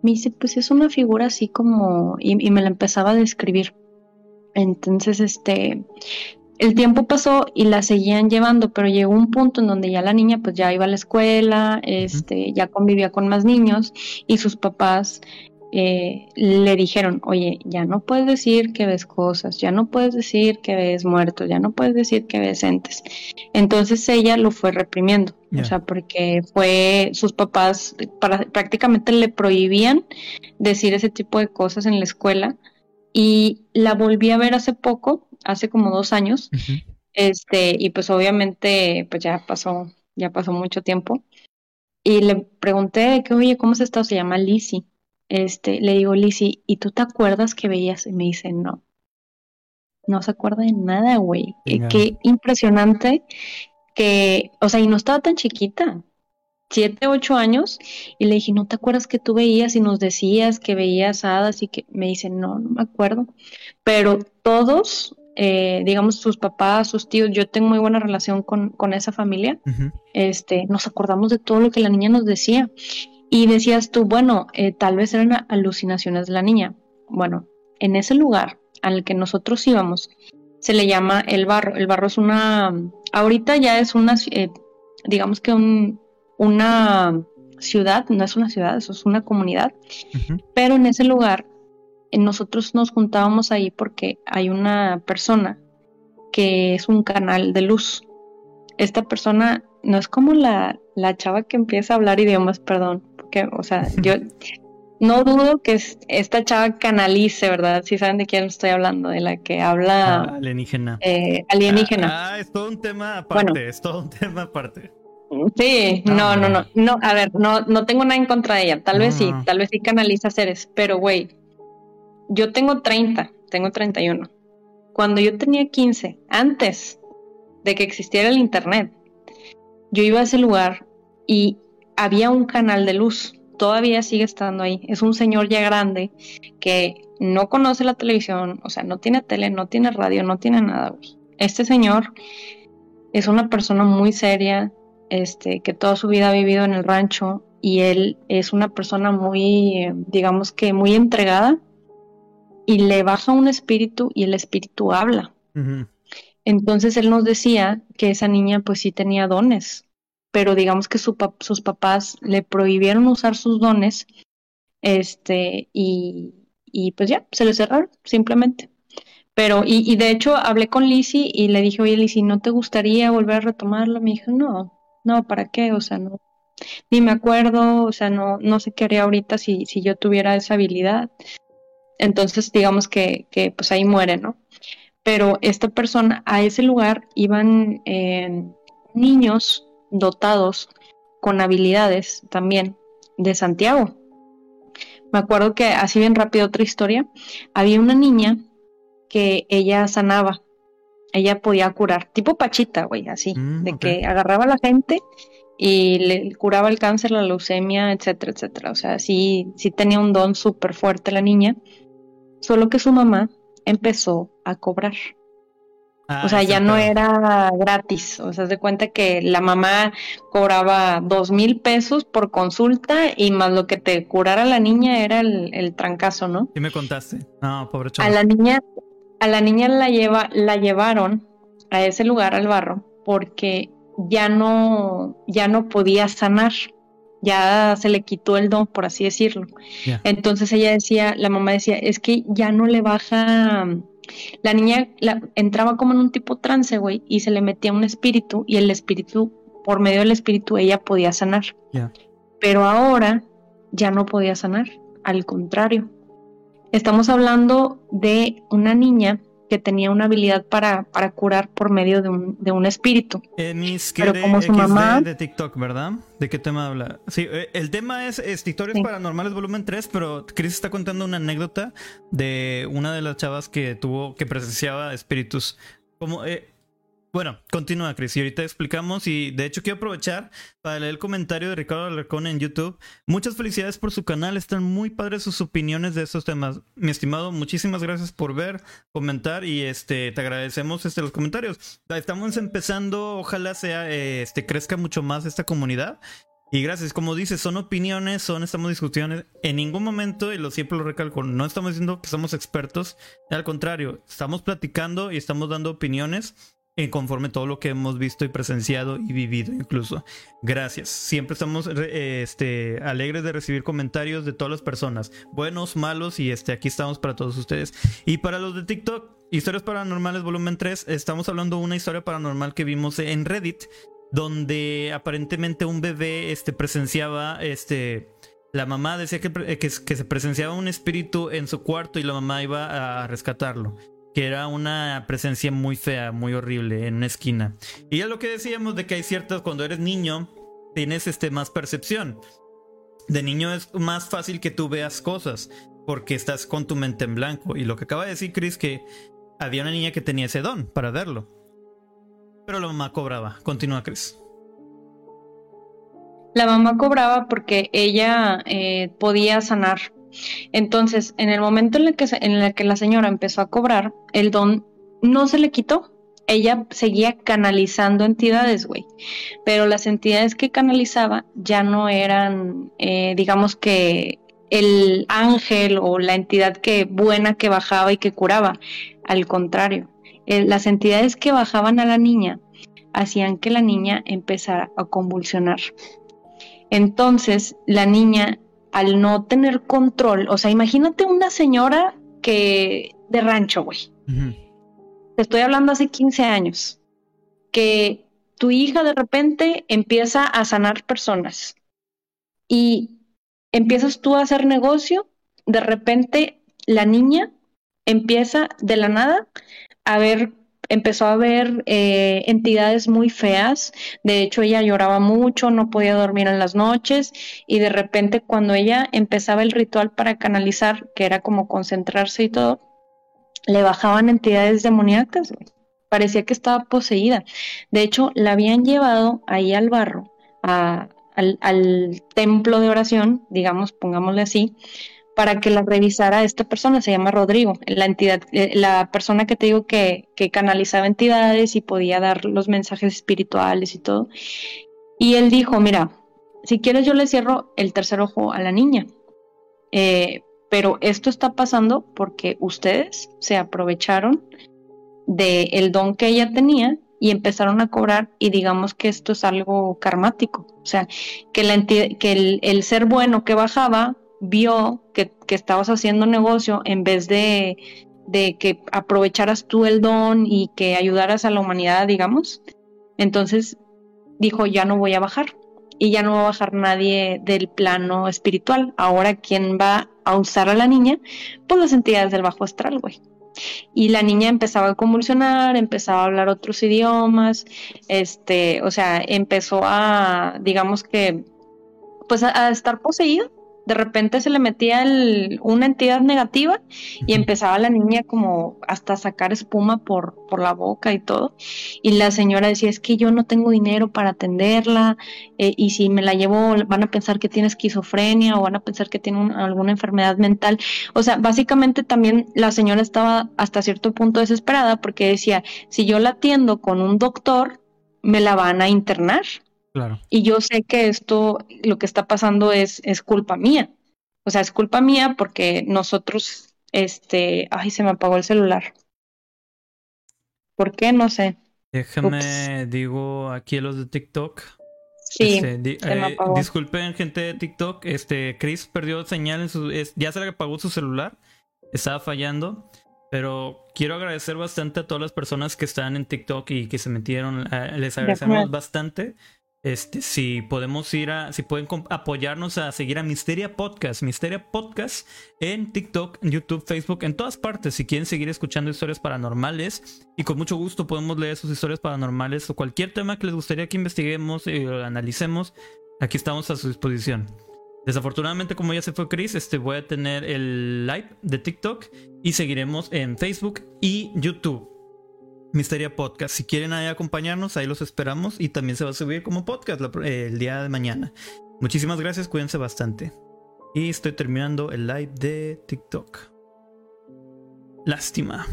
Me dice, pues es una figura así como, y, y me la empezaba a describir. Entonces, este, el tiempo pasó y la seguían llevando, pero llegó un punto en donde ya la niña pues ya iba a la escuela, este, ya convivía con más niños y sus papás eh, le dijeron, oye, ya no puedes decir que ves cosas, ya no puedes decir que ves muertos, ya no puedes decir que ves entes. Entonces ella lo fue reprimiendo, o sea, porque fue, sus papás prácticamente le prohibían decir ese tipo de cosas en la escuela y la volví a ver hace poco, hace como dos años, este, y pues obviamente pues ya pasó, ya pasó mucho tiempo. Y le pregunté que, oye, ¿cómo se está? Se llama Lizzie este, le digo, Lizzy, ¿y tú te acuerdas que veías? Y me dice, no. No se acuerda de nada, güey. Qué impresionante que, o sea, y no estaba tan chiquita, siete, ocho años, y le dije, ¿no te acuerdas que tú veías y nos decías que veías hadas y que me dice, no, no me acuerdo. Pero todos, eh, digamos, sus papás, sus tíos, yo tengo muy buena relación con, con esa familia, este, nos acordamos de todo lo que la niña nos decía. Y decías tú, bueno, eh, tal vez eran alucinaciones de la niña. Bueno, en ese lugar al que nosotros íbamos se le llama el barro. El barro es una, ahorita ya es una, eh, digamos que un, una ciudad, no es una ciudad, eso es una comunidad, pero en ese lugar nosotros nos juntábamos ahí porque hay una persona que es un canal de luz. Esta persona no es como la, la chava que empieza a hablar idiomas, perdón, que, o sea, yo no dudo que esta chava canalice, ¿verdad? Si saben de quién estoy hablando, de la que habla ah, alienígena. Eh, alienígena. Ah, ah, es todo un tema aparte, es todo un tema aparte. Sí, no, no, no, no, a ver, no, no tengo nada en contra de ella, tal vez sí, tal vez sí canaliza seres, pero güey, yo tengo 30, tengo 31. Cuando yo tenía 15, antes de que existiera el internet, yo iba a ese lugar y había un canal de luz, todavía sigue estando ahí. Es un señor ya grande que no conoce la televisión, o sea, no tiene tele, no tiene radio, no tiene nada. Este señor es una persona muy seria, este, que toda su vida ha vivido en el rancho y él es una persona muy, digamos que muy entregada y le baja un espíritu y el espíritu habla. Entonces él nos decía que esa niña pues sí tenía dones, pero digamos que sus papás le prohibieron usar sus dones, este, y, pues ya, se le cerraron, simplemente. Pero, y, de hecho hablé con Lizzie y le dije, oye Lizzie, ¿no te gustaría volver a retomarlo? Me dijo, no, no, ¿para qué? O sea, no, ni me acuerdo, o sea, no, no sé qué haría ahorita si, si yo tuviera esa habilidad. Entonces, digamos que, que pues ahí muere, ¿no? Pero esta persona, a ese lugar iban eh, niños dotados con habilidades también de Santiago. Me acuerdo que así bien rápido otra historia, había una niña que ella sanaba, ella podía curar, tipo Pachita, güey, así, mm, de que agarraba a la gente y le curaba el cáncer, la leucemia, etcétera, etcétera. O sea, sí, sí tenía un don súper fuerte la niña, solo que su mamá empezó a cobrar. Ah, o sea, ya no era gratis. O sea, se cuenta que la mamá cobraba dos mil pesos por consulta y más lo que te curara la niña era el, el trancazo, ¿no? Sí me contaste. No, pobre A la niña, a la niña la lleva, la llevaron a ese lugar al barro porque ya no, ya no podía sanar. Ya se le quitó el don, por así decirlo. Entonces ella decía, la mamá decía, es que ya no le baja la niña entraba como en un tipo trance, güey, y se le metía un espíritu y el espíritu, por medio del espíritu, ella podía sanar. Pero ahora ya no podía sanar, al contrario. Estamos hablando de una niña que tenía una habilidad para, para curar por medio de un, de un espíritu. Pero como su mamá... De TikTok, ¿verdad? ¿De qué tema habla? Sí, eh, el tema es, Historias Paranormales Volumen 3, pero Chris está contando una anécdota de una de las chavas que tuvo, que presenciaba espíritus. Como, eh, bueno, continúa, Cris. Y ahorita explicamos. Y de hecho, quiero aprovechar para leer el comentario de Ricardo Alarcón en YouTube. Muchas felicidades por su canal. Están muy padres sus opiniones de estos temas. Mi estimado, muchísimas gracias por ver, comentar y este te agradecemos este, los comentarios. Estamos empezando. Ojalá sea, este, crezca mucho más esta comunidad. Y gracias, como dices, son opiniones, son, estamos discusiones. En ningún momento, y lo siempre lo recalco, no estamos diciendo que somos expertos. Al contrario, estamos platicando y estamos dando opiniones en conforme todo lo que hemos visto y presenciado y vivido incluso. Gracias. Siempre estamos este, alegres de recibir comentarios de todas las personas, buenos, malos, y este, aquí estamos para todos ustedes. Y para los de TikTok, Historias Paranormales Volumen 3, estamos hablando de una historia paranormal que vimos en Reddit donde aparentemente un bebé este, presenciaba, este, la mamá decía que, que, se presenciaba un espíritu en su cuarto y la mamá iba a rescatarlo. Que era una presencia muy fea, muy horrible en una esquina. Y es lo que decíamos de que hay ciertas, cuando eres niño, tienes este, más percepción. De niño es más fácil que tú veas cosas porque estás con tu mente en blanco. Y lo que acaba de decir Chris, que había una niña que tenía ese don para verlo. Pero la mamá cobraba. Continúa, Chris. La mamá cobraba porque ella eh, podía sanar. Entonces, en el momento en el, que, en que la señora empezó a cobrar, el don no se le quitó. Ella seguía canalizando entidades, güey. Pero las entidades que canalizaba ya no eran, eh, digamos que el ángel o la entidad que buena que bajaba y que curaba. Al contrario, eh, las entidades que bajaban a la niña hacían que la niña empezara a convulsionar. Entonces, la niña, al no tener control, o sea, imagínate una señora que de rancho, güey. Te estoy hablando hace 15 años, que tu hija de repente empieza a sanar personas y empiezas tú a hacer negocio, de repente la niña empieza de la nada a ver, empezó a ver eh, entidades muy feas. De hecho, ella lloraba mucho, no podía dormir en las noches y de repente cuando ella empezaba el ritual para canalizar, que era como concentrarse y todo, le bajaban entidades demoníacas. Parecía que estaba poseída. De hecho, la habían llevado ahí al barro, al, al templo de oración, digamos, pongámosle así, para que la revisara esta persona, se llama Rodrigo, la entidad, eh, la persona que te digo que, canalizaba entidades y podía dar los mensajes espirituales y todo. Y él dijo, mira, si quieres yo le cierro el tercer ojo a la niña, eh, pero esto está pasando porque ustedes se aprovecharon del el don que ella tenía y empezaron a cobrar y digamos que esto es algo karmático, o sea, que, la que el, el ser bueno que bajaba vio que, estabas haciendo negocio en vez de, que aprovecharas tú el don y que ayudaras a la humanidad, digamos. Entonces dijo, ya no voy a bajar. Y ya no va a bajar nadie del plano espiritual. Ahora, ¿quién va a usar a la niña? Pues las entidades del bajo astral, güey. Y la niña empezaba a convulsionar, empezaba a hablar otros idiomas, este, o sea, empezó a, digamos que, pues a estar poseída de repente se le metía una entidad negativa y empezaba la niña como hasta a sacar espuma por, por la boca y todo. Y la señora decía, es que yo no tengo dinero para atenderla eh, y si me la llevo van a pensar que tiene esquizofrenia o van a pensar que tiene alguna enfermedad mental. O sea, básicamente también la señora estaba hasta cierto punto desesperada porque decía, si yo la atiendo con un doctor, me la van a internar. Y yo sé que esto, lo que está pasando es, es culpa mía. O sea, es culpa mía porque nosotros, este, ay, se me apagó el celular. ¿Por qué? No sé. Déjame, digo, aquí a los de TikTok. Sí, este, eh, disculpen, gente de TikTok. Este, Chris perdió señal en su. ya se le apagó su celular. Estaba fallando. Pero quiero agradecer bastante a todas las personas que están en TikTok y que se metieron. Eh, les agradecemos bastante. Este, si podemos ir a, si pueden apoyarnos a seguir a Misteria Podcast, Misteria Podcast en TikTok, YouTube, Facebook, en todas partes. Si quieren seguir escuchando historias paranormales y con mucho gusto podemos leer sus historias paranormales o cualquier tema que les gustaría que investiguemos y analicemos, aquí estamos a su disposición. Desafortunadamente, como ya se fue Chris, este, voy a tener el live de TikTok y seguiremos en Facebook y YouTube. Misteria Podcast. Si quieren ahí acompañarnos, ahí los esperamos y también se va a subir como podcast el día de mañana. Muchísimas gracias, cuídense bastante. Y estoy terminando el live de TikTok. Lástima.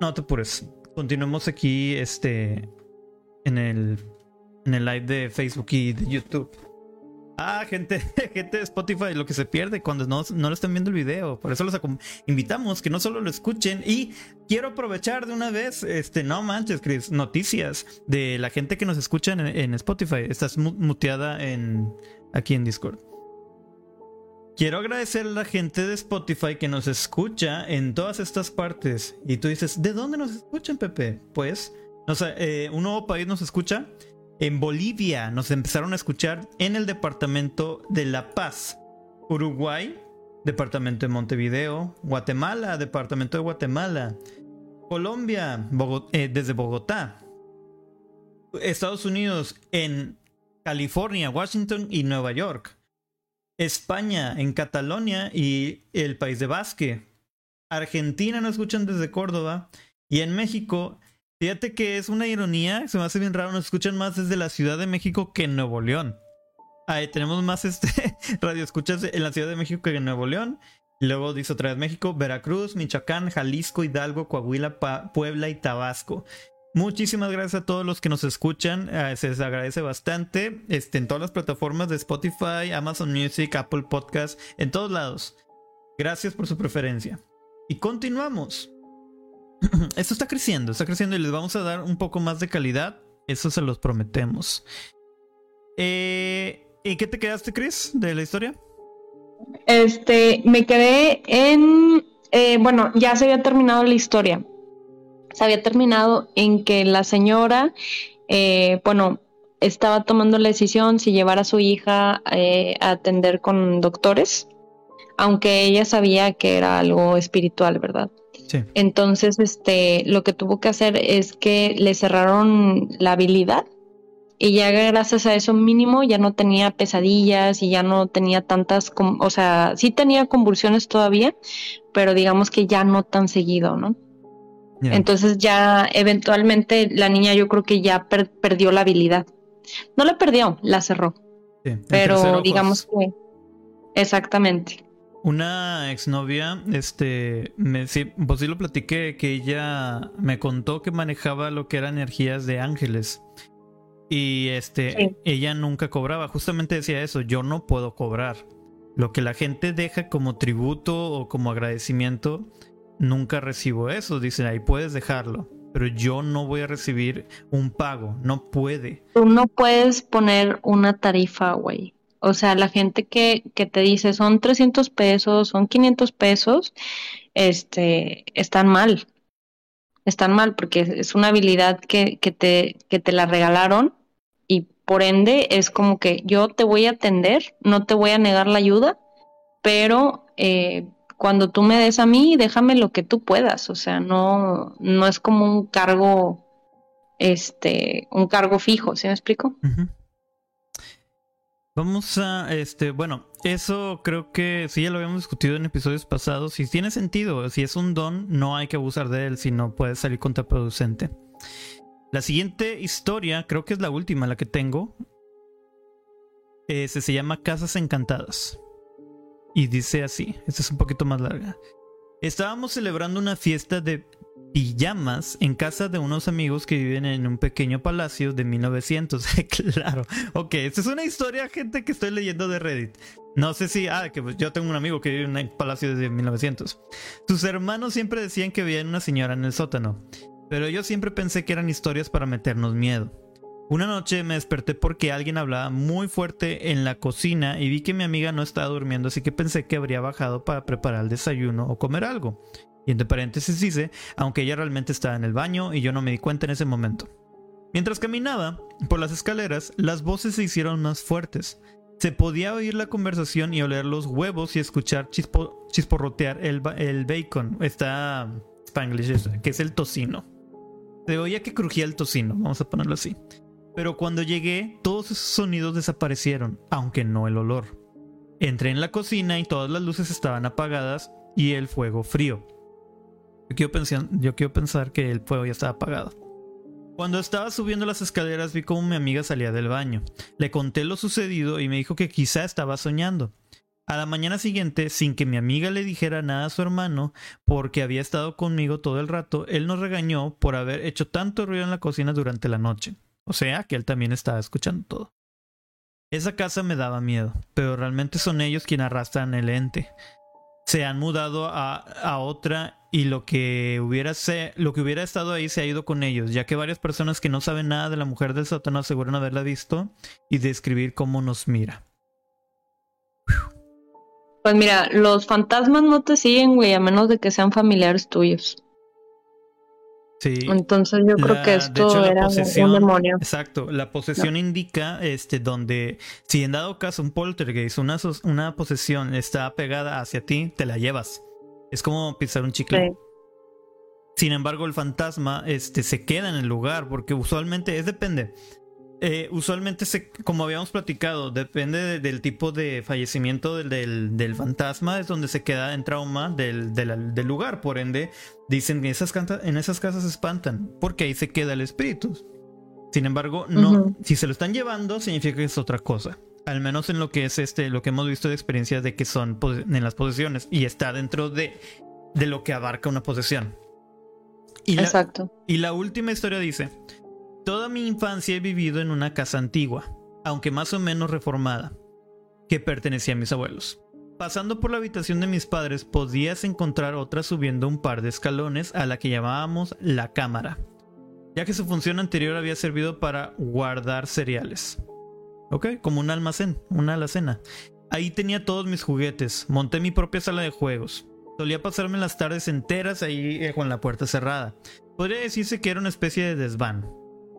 No te apures. Continuemos aquí este en el en el live de Facebook y de YouTube. Ah, gente, gente de Spotify, lo que se pierde cuando no, no lo están viendo el video. Por eso los invitamos que no solo lo escuchen. Y quiero aprovechar de una vez, este, no manches, Chris, noticias de la gente que nos escucha en, Spotify. Estás muteada en, aquí en Discord. Quiero agradecer a la gente de Spotify que nos escucha en todas estas partes. Y tú dices, ¿de dónde nos escuchan, Pepe? Pues, no sé, eh, un nuevo país nos escucha. En Bolivia nos empezaron a escuchar en el departamento de La Paz. Uruguay, departamento de Montevideo. Guatemala, departamento de Guatemala. Colombia, eh, desde Bogotá. Estados Unidos en California, Washington y Nueva York. España en Catalonia y el país de Basque. Argentina nos escuchan desde Córdoba. Y en México, fíjate que es una ironía, se me hace bien raro, nos escuchan más desde la Ciudad de México que en Nuevo León. Ahí tenemos más este radio escuchas en la Ciudad de México que en Nuevo León. Luego dice otra vez México, Veracruz, Michoacán, Jalisco, Hidalgo, Coahuila, Puebla y Tabasco. Muchísimas gracias a todos los que nos escuchan. Eh, se les agradece bastante. Este, en todas las plataformas de Spotify, Amazon Music, Apple Podcast, en todos lados. Gracias por su preferencia. Y continuamos. Esto está creciendo, está creciendo y les vamos a dar un poco más de calidad. Eso se los prometemos. Eh, ¿Y qué te quedaste, Chris, de la historia? Este, me quedé en. Eh, bueno, ya se había terminado la historia se había terminado en que la señora, eh, bueno, estaba tomando la decisión si llevar a su hija eh, a atender con doctores, aunque ella sabía que era algo espiritual, ¿verdad? Sí. Entonces, este, lo que tuvo que hacer es que le cerraron la habilidad y ya gracias a eso mínimo ya no tenía pesadillas y ya no tenía tantas, o sea, sí tenía convulsiones todavía, pero digamos que ya no tan seguido, ¿no? Entonces ya eventualmente la niña yo creo que ya perdió la habilidad. No la perdió, la cerró. Pero digamos que exactamente. Una exnovia, este, me, sí, pues sí lo platiqué, que ella me contó que manejaba lo que eran energías de ángeles. Y este, ella nunca cobraba. Justamente decía eso, yo no puedo cobrar. Lo que la gente deja como tributo o como agradecimiento, nunca recibo eso. Dicen, ahí puedes dejarlo. Pero yo no voy a recibir un pago. No puede. Tú no puedes poner una tarifa, güey. O sea, la gente que, que te dice son 300 pesos, son 500 pesos, este, están mal. Están mal porque es una habilidad que, que, te, que te la regalaron y por ende es como que yo te voy a atender, no te voy a negar la ayuda, pero eh, cuando tú me des a mí, déjame lo que tú puedas, o sea, no, no es como un cargo, este, un cargo fijo, ¿sí me explico? Vamos a, este, bueno, eso creo que sí ya lo habíamos discutido en episodios pasados. Si tiene sentido, si es un don, no hay que abusar de él, si no puede salir contraproducente. La siguiente historia, creo que es la última, la que tengo, eh, se llama Casas Encantadas. Y dice así, esta es un poquito más larga. Estábamos celebrando una fiesta de pijamas en casa de unos amigos que viven en un pequeño palacio de 1900. claro. Ok, esta es una historia, gente, que estoy leyendo de Reddit. No sé si, ah, que yo tengo un amigo que vive en un palacio desde 1900. Sus hermanos siempre decían que veían una señora en el sótano, pero yo siempre pensé que eran historias para meternos miedo. Una noche me desperté porque alguien hablaba muy fuerte en la cocina y vi que mi amiga no estaba durmiendo, así que pensé que habría bajado para preparar el desayuno o comer algo. Y entre paréntesis dice, aunque ella realmente estaba en el baño y yo no me di cuenta en ese momento. Mientras caminaba por las escaleras, las voces se hicieron más fuertes. Se podía oír la conversación y oler los huevos y escuchar chisporrotear el, el bacon. Está spanglish, que es el tocino. Se oía que crujía el tocino, vamos a ponerlo así. Pero cuando llegué, todos esos sonidos desaparecieron, aunque no el olor. Entré en la cocina y todas las luces estaban apagadas y el fuego frío. Yo quiero, pensar, yo quiero pensar que el fuego ya estaba apagado. Cuando estaba subiendo las escaleras vi cómo mi amiga salía del baño. Le conté lo sucedido y me dijo que quizá estaba soñando. A la mañana siguiente, sin que mi amiga le dijera nada a su hermano, porque había estado conmigo todo el rato, él nos regañó por haber hecho tanto ruido en la cocina durante la noche. O sea que él también estaba escuchando todo. Esa casa me daba miedo, pero realmente son ellos quienes arrastran el ente. Se han mudado a, a otra y lo que, hubiera se, lo que hubiera estado ahí se ha ido con ellos, ya que varias personas que no saben nada de la mujer del sótano aseguran haberla visto y describir cómo nos mira. Pues mira, los fantasmas no te siguen, güey, a menos de que sean familiares tuyos. Sí. Entonces yo creo que esto era un demonio. Exacto, la posesión indica este donde si en dado caso un poltergeist, una, una posesión está pegada hacia ti, te la llevas. Es como pisar un chicle. Sin embargo, el fantasma este, se queda en el lugar porque usualmente es depende. Eh, usualmente, se, como habíamos platicado, depende del tipo de fallecimiento del, del, fantasma, es donde se queda en trauma del, del lugar. Por ende, dicen que esas, en esas casas se espantan, porque ahí se queda el espíritu. Sin embargo, no, si se lo están llevando, significa que es otra cosa. Al menos en lo que es este, lo que hemos visto de experiencias de que son en las posesiones y está dentro de, de lo que abarca una posesión. Y Exacto. y la última historia dice: Toda mi infancia he vivido en una casa antigua, aunque más o menos reformada, que pertenecía a mis abuelos. Pasando por la habitación de mis padres podías encontrar otra subiendo un par de escalones a la que llamábamos la cámara, ya que su función anterior había servido para guardar cereales. Ok, como un almacén, una alacena. Ahí tenía todos mis juguetes, monté mi propia sala de juegos. Solía pasarme las tardes enteras ahí eh, con la puerta cerrada. Podría decirse que era una especie de desván,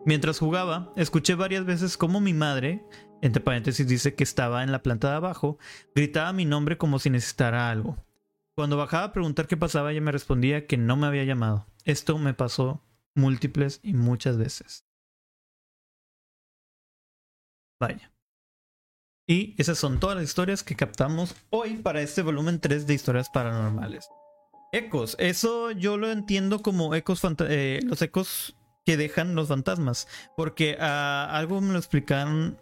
Mientras jugaba, escuché varias veces cómo mi madre, entre paréntesis dice que estaba en la planta de abajo, gritaba mi nombre como si necesitara algo. Cuando bajaba a preguntar qué pasaba, ella me respondía que no me había llamado. Esto me pasó múltiples y muchas veces. Vaya. Y esas son todas las historias que captamos hoy para este volumen 3 de historias paranormales. Ecos, eso yo lo entiendo como ecos, eh, los ecos que dejan los fantasmas. Porque uh, algo me lo explicaron,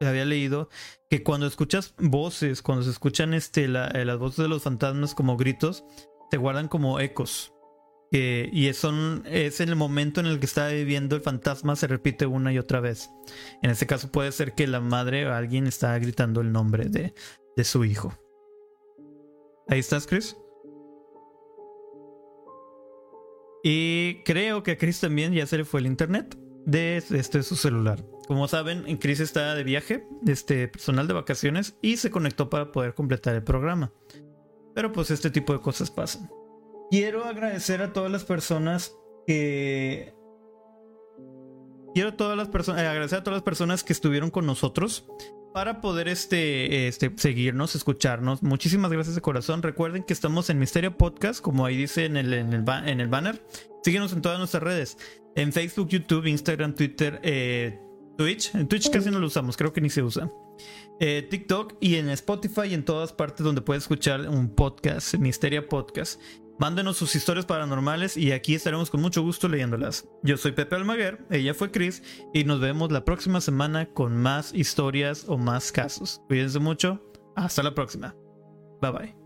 había leído, que cuando escuchas voces, cuando se escuchan este, eh, las voces de los fantasmas como gritos, se guardan como ecos. Y son, es en el momento en el que está viviendo el fantasma, se repite una y otra vez. En este caso puede ser que la madre o alguien está gritando el nombre de, de su hijo. ¿Ahí estás, Chris? Y creo que a Chris también ya se le fue el internet de este, su celular. Como saben, Chris está de viaje, este personal de vacaciones, y se conectó para poder completar el programa. Pero pues este tipo de cosas pasan. Quiero agradecer a todas las personas que... Quiero todas las personas, agradecer a todas las personas que estuvieron con nosotros para poder este, este, seguirnos, escucharnos. Muchísimas gracias de corazón. Recuerden que estamos en Misterio Podcast, como ahí dice en el, en el, en el banner. Síguenos en todas nuestras redes. En Facebook, YouTube, Instagram, Twitter, eh, Twitch. En Twitch casi no lo usamos, creo que ni se usa. Eh, TikTok y en Spotify y en todas partes donde puedes escuchar un podcast, Misteria Podcast. Mándenos sus historias paranormales y aquí estaremos con mucho gusto leyéndolas. Yo soy Pepe Almaguer, ella fue Chris y nos vemos la próxima semana con más historias o más casos. Cuídense mucho, hasta la próxima. Bye bye.